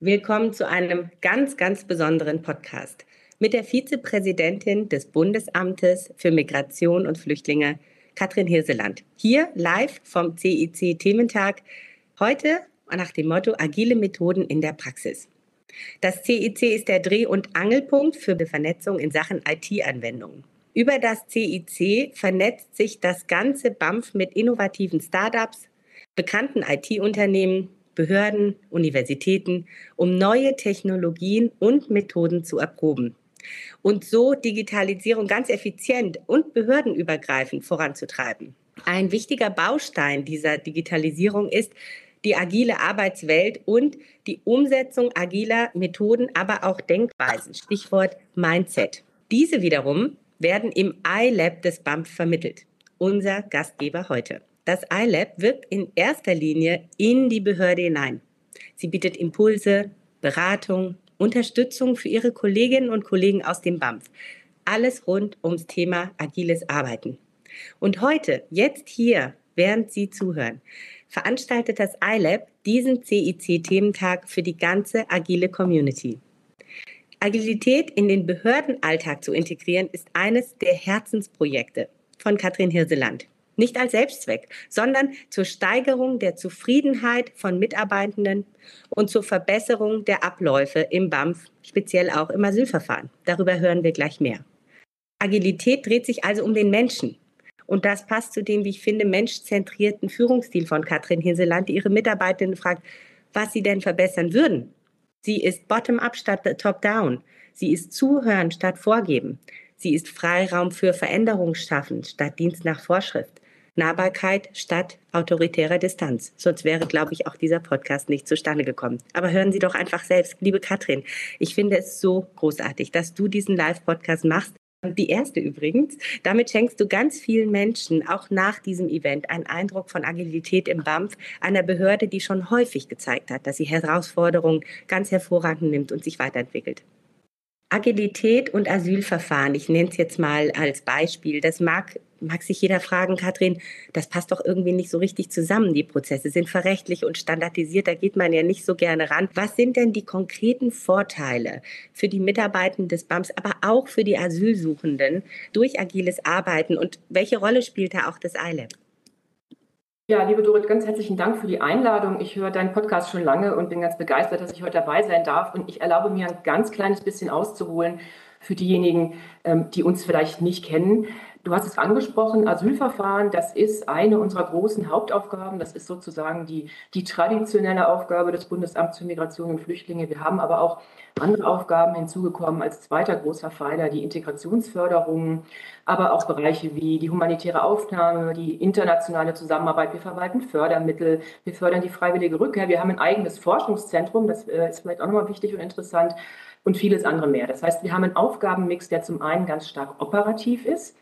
Willkommen zu einem ganz, ganz besonderen Podcast mit der Vizepräsidentin des Bundesamtes für Migration und Flüchtlinge, Katrin Hirseland. Hier live vom CIC Thementag. Heute nach dem Motto Agile Methoden in der Praxis. Das CIC ist der Dreh- und Angelpunkt für die Vernetzung in Sachen IT-Anwendungen. Über das CIC vernetzt sich das ganze BAMF mit innovativen Startups, bekannten IT-Unternehmen, Behörden, Universitäten, um neue Technologien und Methoden zu erproben und so Digitalisierung ganz effizient und behördenübergreifend voranzutreiben. Ein wichtiger Baustein dieser Digitalisierung ist die agile Arbeitswelt und die Umsetzung agiler Methoden, aber auch Denkweisen. Stichwort Mindset. Diese wiederum werden im iLab des BAMF vermittelt. Unser Gastgeber heute. Das iLab wirkt in erster Linie in die Behörde hinein. Sie bietet Impulse, Beratung, Unterstützung für ihre Kolleginnen und Kollegen aus dem BAMF. Alles rund ums Thema agiles Arbeiten. Und heute, jetzt hier, während Sie zuhören, veranstaltet das iLab diesen CIC-Thementag für die ganze agile Community. Agilität in den Behördenalltag zu integrieren, ist eines der Herzensprojekte von Katrin Hirseland nicht als Selbstzweck, sondern zur Steigerung der Zufriedenheit von Mitarbeitenden und zur Verbesserung der Abläufe im BAMF, speziell auch im Asylverfahren. Darüber hören wir gleich mehr. Agilität dreht sich also um den Menschen. Und das passt zu dem, wie ich finde, menschzentrierten Führungsstil von Katrin Hinseland, die ihre Mitarbeitenden fragt, was sie denn verbessern würden. Sie ist bottom-up statt top-down. Sie ist zuhören statt vorgeben. Sie ist Freiraum für Veränderung schaffen statt Dienst nach Vorschrift. Nahbarkeit statt autoritärer Distanz. Sonst wäre, glaube ich, auch dieser Podcast nicht zustande gekommen. Aber hören Sie doch einfach selbst, liebe Katrin. Ich finde es so großartig, dass du diesen Live-Podcast machst. Die erste übrigens. Damit schenkst du ganz vielen Menschen auch nach diesem Event einen Eindruck von Agilität im BAMF, einer Behörde, die schon häufig gezeigt hat, dass sie Herausforderungen ganz hervorragend nimmt und sich weiterentwickelt. Agilität und Asylverfahren, ich nenne es jetzt mal als Beispiel, das mag, mag sich jeder fragen, Katrin, das passt doch irgendwie nicht so richtig zusammen. Die Prozesse sind verrechtlich und standardisiert, da geht man ja nicht so gerne ran. Was sind denn die konkreten Vorteile für die Mitarbeitenden des BAMS, aber auch für die Asylsuchenden durch agiles Arbeiten und welche Rolle spielt da auch das ILAB? Ja, liebe Dorit, ganz herzlichen Dank für die Einladung. Ich höre deinen Podcast schon lange und bin ganz begeistert, dass ich heute dabei sein darf. Und ich erlaube mir ein ganz kleines bisschen auszuholen für diejenigen, ähm, die uns vielleicht nicht kennen. Du hast es angesprochen, Asylverfahren, das ist eine unserer großen Hauptaufgaben. Das ist sozusagen die, die traditionelle Aufgabe des Bundesamts für Migration und Flüchtlinge. Wir haben aber auch andere Aufgaben hinzugekommen als zweiter großer Pfeiler, die Integrationsförderung, aber auch Bereiche wie die humanitäre Aufnahme, die internationale Zusammenarbeit. Wir verwalten Fördermittel, wir fördern die freiwillige Rückkehr. Wir haben ein eigenes Forschungszentrum, das äh, ist vielleicht auch nochmal wichtig und interessant und vieles andere mehr. Das heißt, wir haben einen Aufgabenmix, der zum einen ganz stark operativ ist,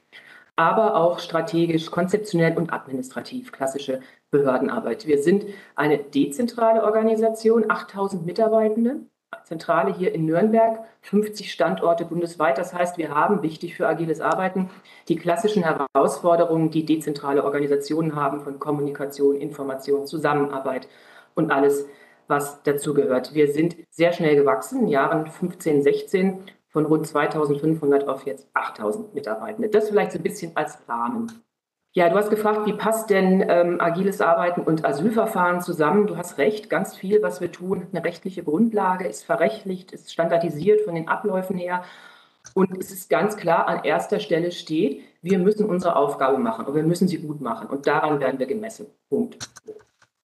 aber auch strategisch, konzeptionell und administrativ, klassische Behördenarbeit. Wir sind eine dezentrale Organisation, 8000 Mitarbeitende, Zentrale hier in Nürnberg, 50 Standorte bundesweit. Das heißt, wir haben, wichtig für agiles Arbeiten, die klassischen Herausforderungen, die dezentrale Organisationen haben von Kommunikation, Information, Zusammenarbeit und alles, was dazugehört. Wir sind sehr schnell gewachsen, in Jahren 15, 16 von rund 2500 auf jetzt 8000 Mitarbeitende. Das vielleicht so ein bisschen als Rahmen. Ja, du hast gefragt, wie passt denn ähm, agiles Arbeiten und Asylverfahren zusammen? Du hast recht, ganz viel, was wir tun, eine rechtliche Grundlage, ist verrechtlicht, ist standardisiert von den Abläufen her. Und es ist ganz klar, an erster Stelle steht, wir müssen unsere Aufgabe machen und wir müssen sie gut machen. Und daran werden wir gemessen. Punkt.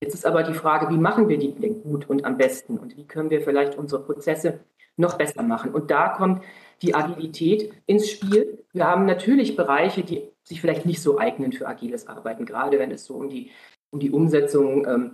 Jetzt ist aber die Frage, wie machen wir die gut und am besten? Und wie können wir vielleicht unsere Prozesse noch besser machen. Und da kommt die Agilität ins Spiel. Wir haben natürlich Bereiche, die sich vielleicht nicht so eignen für agiles Arbeiten, gerade wenn es so um die, um die Umsetzung ähm,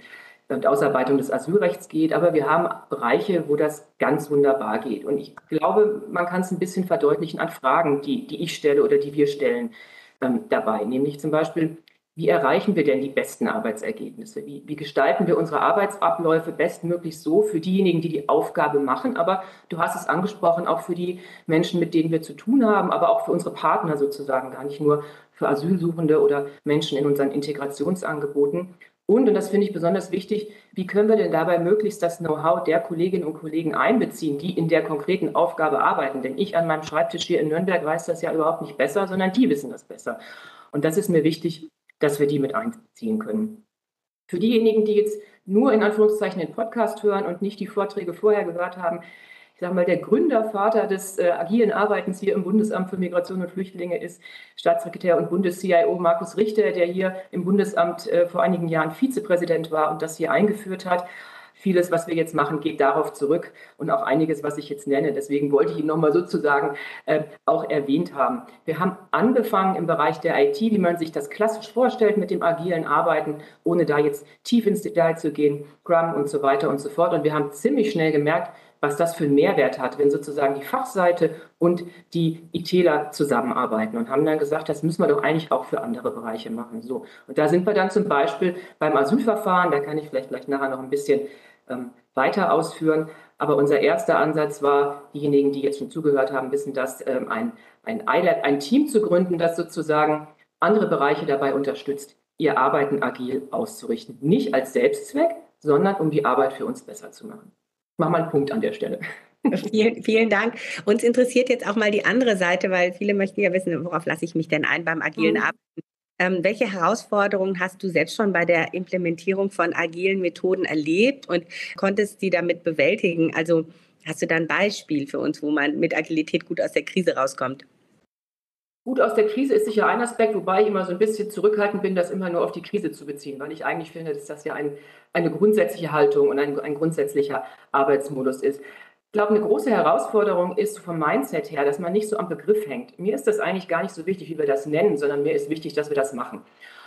und Ausarbeitung des Asylrechts geht, aber wir haben Bereiche, wo das ganz wunderbar geht. Und ich glaube, man kann es ein bisschen verdeutlichen an Fragen, die, die ich stelle oder die wir stellen ähm, dabei. Nämlich zum Beispiel, wie erreichen wir denn die besten Arbeitsergebnisse? Wie, wie, gestalten wir unsere Arbeitsabläufe bestmöglich so für diejenigen, die die Aufgabe machen? Aber du hast es angesprochen, auch für die Menschen, mit denen wir zu tun haben, aber auch für unsere Partner sozusagen, gar nicht nur für Asylsuchende oder Menschen in unseren Integrationsangeboten. Und, und das finde ich besonders wichtig, wie können wir denn dabei möglichst das Know-how der Kolleginnen und Kollegen einbeziehen, die in der konkreten Aufgabe arbeiten? Denn ich an meinem Schreibtisch hier in Nürnberg weiß das ja überhaupt nicht besser, sondern die wissen das besser. Und das ist mir wichtig, dass wir die mit einbeziehen können. Für diejenigen, die jetzt nur in Anführungszeichen den Podcast hören und nicht die Vorträge vorher gehört haben, ich sage mal, der Gründervater des äh, agilen Arbeitens hier im Bundesamt für Migration und Flüchtlinge ist Staatssekretär und Bundes-CIO Markus Richter, der hier im Bundesamt äh, vor einigen Jahren Vizepräsident war und das hier eingeführt hat. Vieles, was wir jetzt machen, geht darauf zurück und auch einiges, was ich jetzt nenne. Deswegen wollte ich ihn nochmal sozusagen äh, auch erwähnt haben. Wir haben angefangen im Bereich der IT, wie man sich das klassisch vorstellt mit dem agilen Arbeiten, ohne da jetzt tief ins Detail zu gehen, Scrum und so weiter und so fort. Und wir haben ziemlich schnell gemerkt, was das für einen Mehrwert hat, wenn sozusagen die Fachseite und die ITler zusammenarbeiten und haben dann gesagt, das müssen wir doch eigentlich auch für andere Bereiche machen. So. Und da sind wir dann zum Beispiel beim Asylverfahren, da kann ich vielleicht gleich nachher noch ein bisschen ähm, weiter ausführen. Aber unser erster Ansatz war, diejenigen, die jetzt schon zugehört haben, wissen das, ähm, ein, ein ILAB, ein Team zu gründen, das sozusagen andere Bereiche dabei unterstützt, ihr Arbeiten agil auszurichten. Nicht als Selbstzweck, sondern um die Arbeit für uns besser zu machen mach mal einen Punkt an der Stelle. Vielen, vielen Dank. Uns interessiert jetzt auch mal die andere Seite, weil viele möchten ja wissen, worauf lasse ich mich denn ein beim agilen mhm. Arbeiten? Ähm, welche Herausforderungen hast du selbst schon bei der Implementierung von agilen Methoden erlebt und konntest die damit bewältigen? Also hast du da ein Beispiel für uns, wo man mit Agilität gut aus der Krise rauskommt? Gut aus der Krise ist sicher ein Aspekt, wobei ich immer so ein bisschen zurückhaltend bin, das immer nur auf die Krise zu beziehen, weil ich eigentlich finde, dass das ja ein, eine grundsätzliche Haltung und ein, ein grundsätzlicher Arbeitsmodus ist. Ich glaube, eine große Herausforderung ist vom Mindset her, dass man nicht so am Begriff hängt. Mir ist das eigentlich gar nicht so wichtig, wie wir das nennen, sondern mir ist wichtig, dass wir das machen.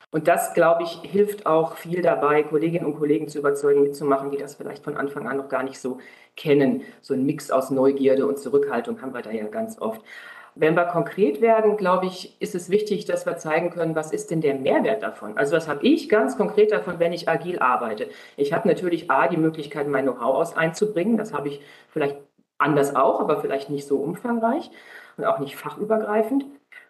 Und das, glaube ich, hilft auch viel dabei, Kolleginnen und Kollegen zu überzeugen, mitzumachen, die das vielleicht von Anfang an noch gar nicht so kennen. So ein Mix aus Neugierde und Zurückhaltung haben wir da ja ganz oft. Wenn wir konkret werden, glaube ich, ist es wichtig, dass wir zeigen können, was ist denn der Mehrwert davon? Also was habe ich ganz konkret davon, wenn ich agil arbeite? Ich habe natürlich A, die Möglichkeit, mein Know-how aus einzubringen. Das habe ich vielleicht anders auch, aber vielleicht nicht so umfangreich und auch nicht fachübergreifend.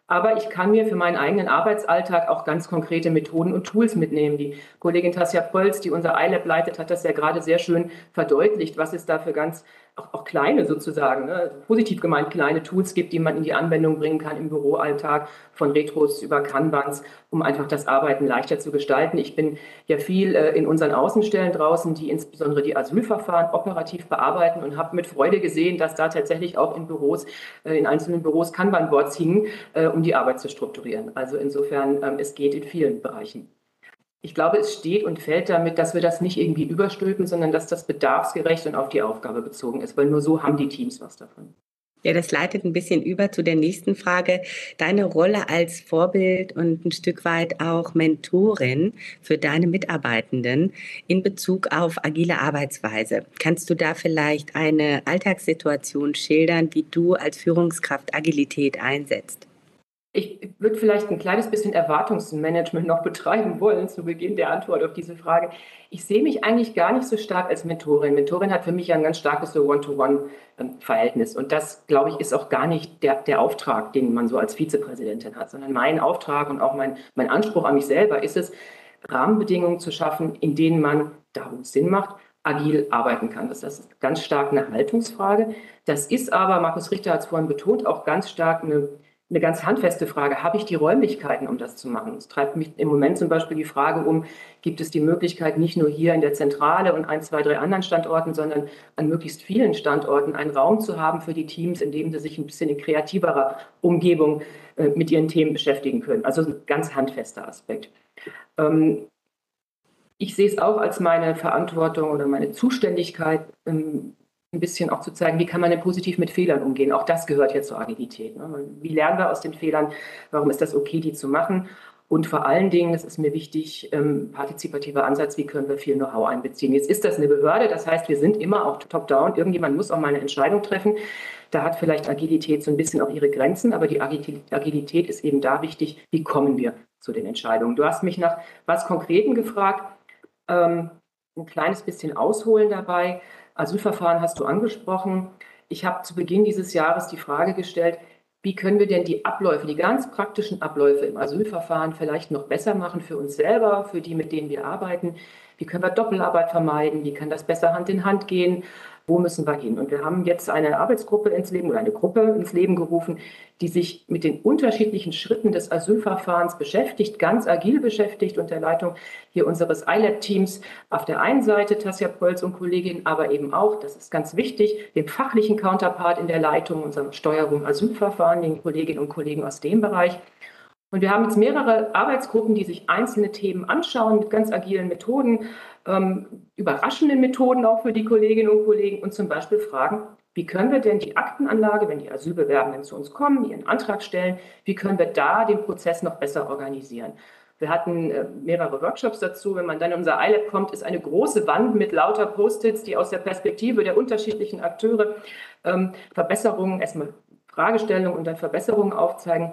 Aber ich kann mir für meinen eigenen Arbeitsalltag auch ganz konkrete Methoden und Tools mitnehmen. Die Kollegin Tasja Pölz, die unser iLab leitet, hat das ja gerade sehr schön verdeutlicht, was es da für ganz auch, auch kleine sozusagen, ne, positiv gemeint kleine Tools gibt, die man in die Anwendung bringen kann im Büroalltag, von Retros über Kanbans, um einfach das Arbeiten leichter zu gestalten. Ich bin ja viel äh, in unseren Außenstellen draußen, die insbesondere die Asylverfahren operativ bearbeiten und habe mit Freude gesehen, dass da tatsächlich auch in Büros, äh, in einzelnen Büros Kanban-Boards hingen, äh, um die Arbeit zu strukturieren. Also insofern, ähm, es geht in vielen Bereichen. Ich glaube, es steht und fällt damit, dass wir das nicht irgendwie überstülpen, sondern dass das bedarfsgerecht und auf die Aufgabe bezogen ist, weil nur so haben die Teams was davon. Ja, das leitet ein bisschen über zu der nächsten Frage. Deine Rolle als Vorbild und ein Stück weit auch Mentorin für deine Mitarbeitenden in Bezug auf agile Arbeitsweise. Kannst du da vielleicht eine Alltagssituation schildern, wie du als Führungskraft Agilität einsetzt? Ich würde vielleicht ein kleines bisschen Erwartungsmanagement noch betreiben wollen zu Beginn der Antwort auf diese Frage. Ich sehe mich eigentlich gar nicht so stark als Mentorin. Mentorin hat für mich ein ganz starkes so One-to-One-Verhältnis. Und das, glaube ich, ist auch gar nicht der, der Auftrag, den man so als Vizepräsidentin hat, sondern mein Auftrag und auch mein, mein Anspruch an mich selber ist es, Rahmenbedingungen zu schaffen, in denen man, da wo es Sinn macht, agil arbeiten kann. Das ist ganz stark eine Haltungsfrage. Das ist aber, Markus Richter hat es vorhin betont, auch ganz stark eine eine ganz handfeste Frage. Habe ich die Räumlichkeiten, um das zu machen? Es treibt mich im Moment zum Beispiel die Frage um, gibt es die Möglichkeit, nicht nur hier in der Zentrale und ein, zwei, drei anderen Standorten, sondern an möglichst vielen Standorten einen Raum zu haben für die Teams, in dem sie sich ein bisschen in kreativerer Umgebung äh, mit ihren Themen beschäftigen können. Also ein ganz handfester Aspekt. Ähm, ich sehe es auch als meine Verantwortung oder meine Zuständigkeit, ähm, ein bisschen auch zu zeigen, wie kann man denn positiv mit Fehlern umgehen. Auch das gehört ja zur Agilität. Ne? Wie lernen wir aus den Fehlern? Warum ist das okay, die zu machen? Und vor allen Dingen, das ist mir wichtig, ähm, partizipativer Ansatz, wie können wir viel Know-how einbeziehen. Jetzt ist das eine Behörde, das heißt, wir sind immer auch top-down. Irgendjemand muss auch mal eine Entscheidung treffen. Da hat vielleicht Agilität so ein bisschen auch ihre Grenzen, aber die Agilität ist eben da wichtig, wie kommen wir zu den Entscheidungen. Du hast mich nach was Konkreten gefragt, ähm, ein kleines bisschen ausholen dabei. Asylverfahren hast du angesprochen. Ich habe zu Beginn dieses Jahres die Frage gestellt, wie können wir denn die Abläufe, die ganz praktischen Abläufe im Asylverfahren vielleicht noch besser machen für uns selber, für die, mit denen wir arbeiten? Wie können wir Doppelarbeit vermeiden? Wie kann das besser Hand in Hand gehen? Wo müssen wir hin? Und wir haben jetzt eine Arbeitsgruppe ins Leben oder eine Gruppe ins Leben gerufen, die sich mit den unterschiedlichen Schritten des Asylverfahrens beschäftigt, ganz agil beschäftigt unter Leitung hier unseres ILAB-Teams. Auf der einen Seite Tasja Polz und Kollegin, aber eben auch, das ist ganz wichtig, dem fachlichen Counterpart in der Leitung, unserer Steuerung Asylverfahren, den Kolleginnen und Kollegen aus dem Bereich. Und wir haben jetzt mehrere Arbeitsgruppen, die sich einzelne Themen anschauen mit ganz agilen Methoden, ähm, überraschenden Methoden auch für die Kolleginnen und Kollegen und zum Beispiel fragen, wie können wir denn die Aktenanlage, wenn die Asylbewerbenden zu uns kommen, ihren Antrag stellen, wie können wir da den Prozess noch besser organisieren? Wir hatten äh, mehrere Workshops dazu. Wenn man dann in unser iLab kommt, ist eine große Wand mit lauter Post-its, die aus der Perspektive der unterschiedlichen Akteure ähm, Verbesserungen, erstmal Fragestellungen und dann Verbesserungen aufzeigen.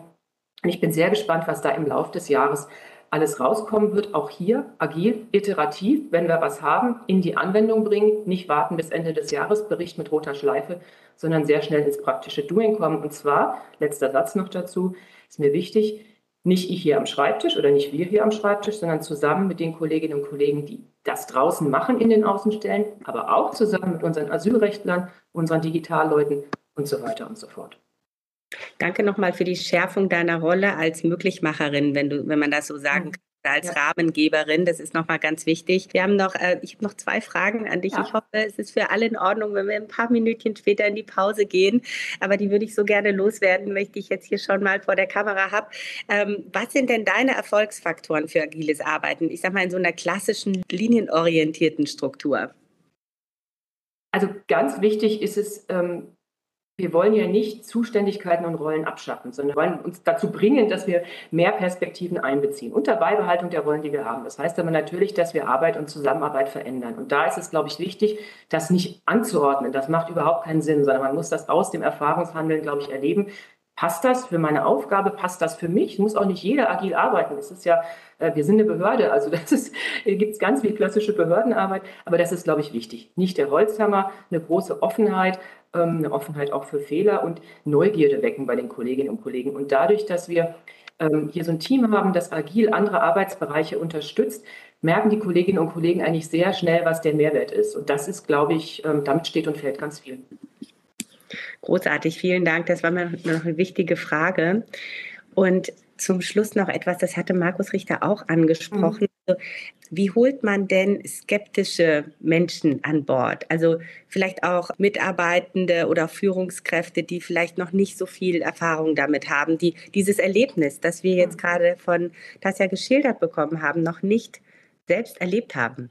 Und ich bin sehr gespannt, was da im Laufe des Jahres alles rauskommen wird. Auch hier agil, iterativ, wenn wir was haben, in die Anwendung bringen, nicht warten bis Ende des Jahres, Bericht mit roter Schleife, sondern sehr schnell ins praktische Doing kommen. Und zwar, letzter Satz noch dazu, ist mir wichtig, nicht ich hier am Schreibtisch oder nicht wir hier am Schreibtisch, sondern zusammen mit den Kolleginnen und Kollegen, die das draußen machen in den Außenstellen, aber auch zusammen mit unseren Asylrechtlern, unseren Digitalleuten und so weiter und so fort. Danke nochmal für die Schärfung deiner Rolle als Möglichmacherin, wenn du, wenn man das so sagen kann als ja. Rahmengeberin. Das ist nochmal ganz wichtig. Wir haben noch, äh, ich habe noch zwei Fragen an dich. Ja. Ich hoffe, es ist für alle in Ordnung, wenn wir ein paar Minütchen später in die Pause gehen. Aber die würde ich so gerne loswerden, wenn ich jetzt hier schon mal vor der Kamera habe. Ähm, was sind denn deine Erfolgsfaktoren für agiles Arbeiten? Ich sage mal in so einer klassischen linienorientierten Struktur. Also ganz wichtig ist es, ähm, wir wollen ja nicht Zuständigkeiten und Rollen abschaffen, sondern wollen uns dazu bringen, dass wir mehr Perspektiven einbeziehen, unter Beibehaltung der Rollen, die wir haben. Das heißt aber natürlich, dass wir Arbeit und Zusammenarbeit verändern. Und da ist es, glaube ich, wichtig, das nicht anzuordnen. Das macht überhaupt keinen Sinn, sondern man muss das aus dem Erfahrungshandeln, glaube ich, erleben. Passt das für meine Aufgabe? Passt das für mich? Muss auch nicht jeder agil arbeiten. Es ist ja, äh, wir sind eine Behörde, also das ist, gibt es ganz viel klassische Behördenarbeit, aber das ist, glaube ich, wichtig. Nicht der Holzhammer, eine große Offenheit, ähm, eine Offenheit auch für Fehler und Neugierde wecken bei den Kolleginnen und Kollegen. Und dadurch, dass wir ähm, hier so ein Team haben, das agil andere Arbeitsbereiche unterstützt, merken die Kolleginnen und Kollegen eigentlich sehr schnell, was der Mehrwert ist. Und das ist, glaube ich, ähm, damit steht und fällt ganz viel. Großartig, vielen Dank. Das war mir noch eine wichtige Frage. Und zum Schluss noch etwas, das hatte Markus Richter auch angesprochen. Mhm. Also, wie holt man denn skeptische Menschen an Bord? Also vielleicht auch Mitarbeitende oder Führungskräfte, die vielleicht noch nicht so viel Erfahrung damit haben, die dieses Erlebnis, das wir jetzt mhm. gerade von Tasja geschildert bekommen haben, noch nicht selbst erlebt haben.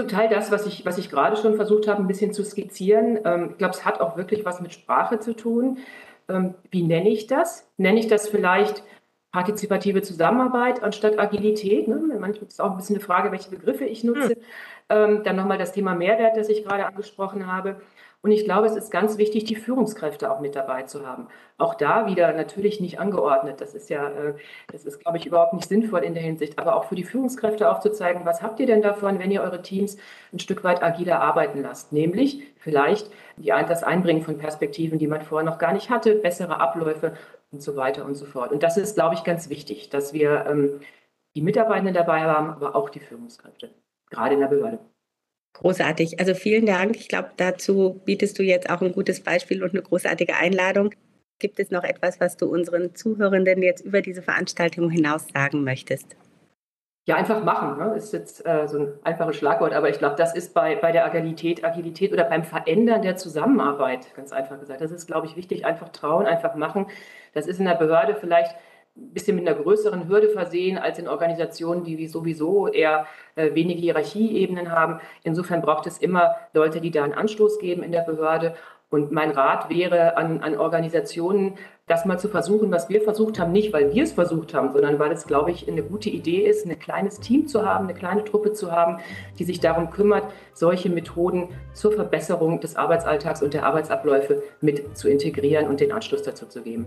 Zum Teil das, was ich, was ich gerade schon versucht habe, ein bisschen zu skizzieren. Ähm, ich glaube, es hat auch wirklich was mit Sprache zu tun. Ähm, wie nenne ich das? Nenne ich das vielleicht partizipative Zusammenarbeit anstatt Agilität? Ne? Manchmal ist es auch ein bisschen eine Frage, welche Begriffe ich nutze. Hm. dann nochmal das Thema Mehrwert, das ich gerade angesprochen habe. Und ich glaube, es ist ganz wichtig, die Führungskräfte auch mit dabei zu haben. Auch da wieder natürlich nicht angeordnet. Das ist ja, äh, das ist, glaube ich, überhaupt nicht sinnvoll in der Hinsicht. Aber auch für die Führungskräfte aufzuzeigen, was habt ihr denn davon, wenn ihr eure Teams ein Stück weit agiler arbeiten lasst? Nämlich vielleicht die, das Einbringen von Perspektiven, die man vorher noch gar nicht hatte, bessere Abläufe und so weiter und so fort. Und das ist, glaube ich, ganz wichtig, dass wir ähm, die Mitarbeitenden dabei haben, aber auch die Führungskräfte, gerade in der Behörde. Großartig. Also vielen Dank. Ich glaube, dazu bietest du jetzt auch ein gutes Beispiel und eine großartige Einladung. Gibt es noch etwas, was du unseren Zuhörenden jetzt über diese Veranstaltung hinaus sagen möchtest? Ja, einfach machen. Ne? Ist jetzt äh, so ein einfaches Schlagwort, aber ich glaube, das ist bei, bei der Agilität, Agilität oder beim Verändern der Zusammenarbeit, ganz einfach gesagt. Das ist, glaube ich, wichtig. Einfach trauen, einfach machen. Das ist in der Behörde vielleicht ein bisschen mit einer größeren Hürde versehen als in Organisationen, die sowieso eher äh, wenige Hierarchieebenen haben. Insofern braucht es immer Leute, die da einen Anstoß geben in der Behörde. Und mein Rat wäre an, an Organisationen, das mal zu versuchen, was wir versucht haben, nicht weil wir es versucht haben, sondern weil es, glaube ich, eine gute Idee ist, ein kleines Team zu haben, eine kleine Truppe zu haben, die sich darum kümmert, solche Methoden zur Verbesserung des Arbeitsalltags und der Arbeitsabläufe mit zu integrieren und den Anschluss dazu zu geben.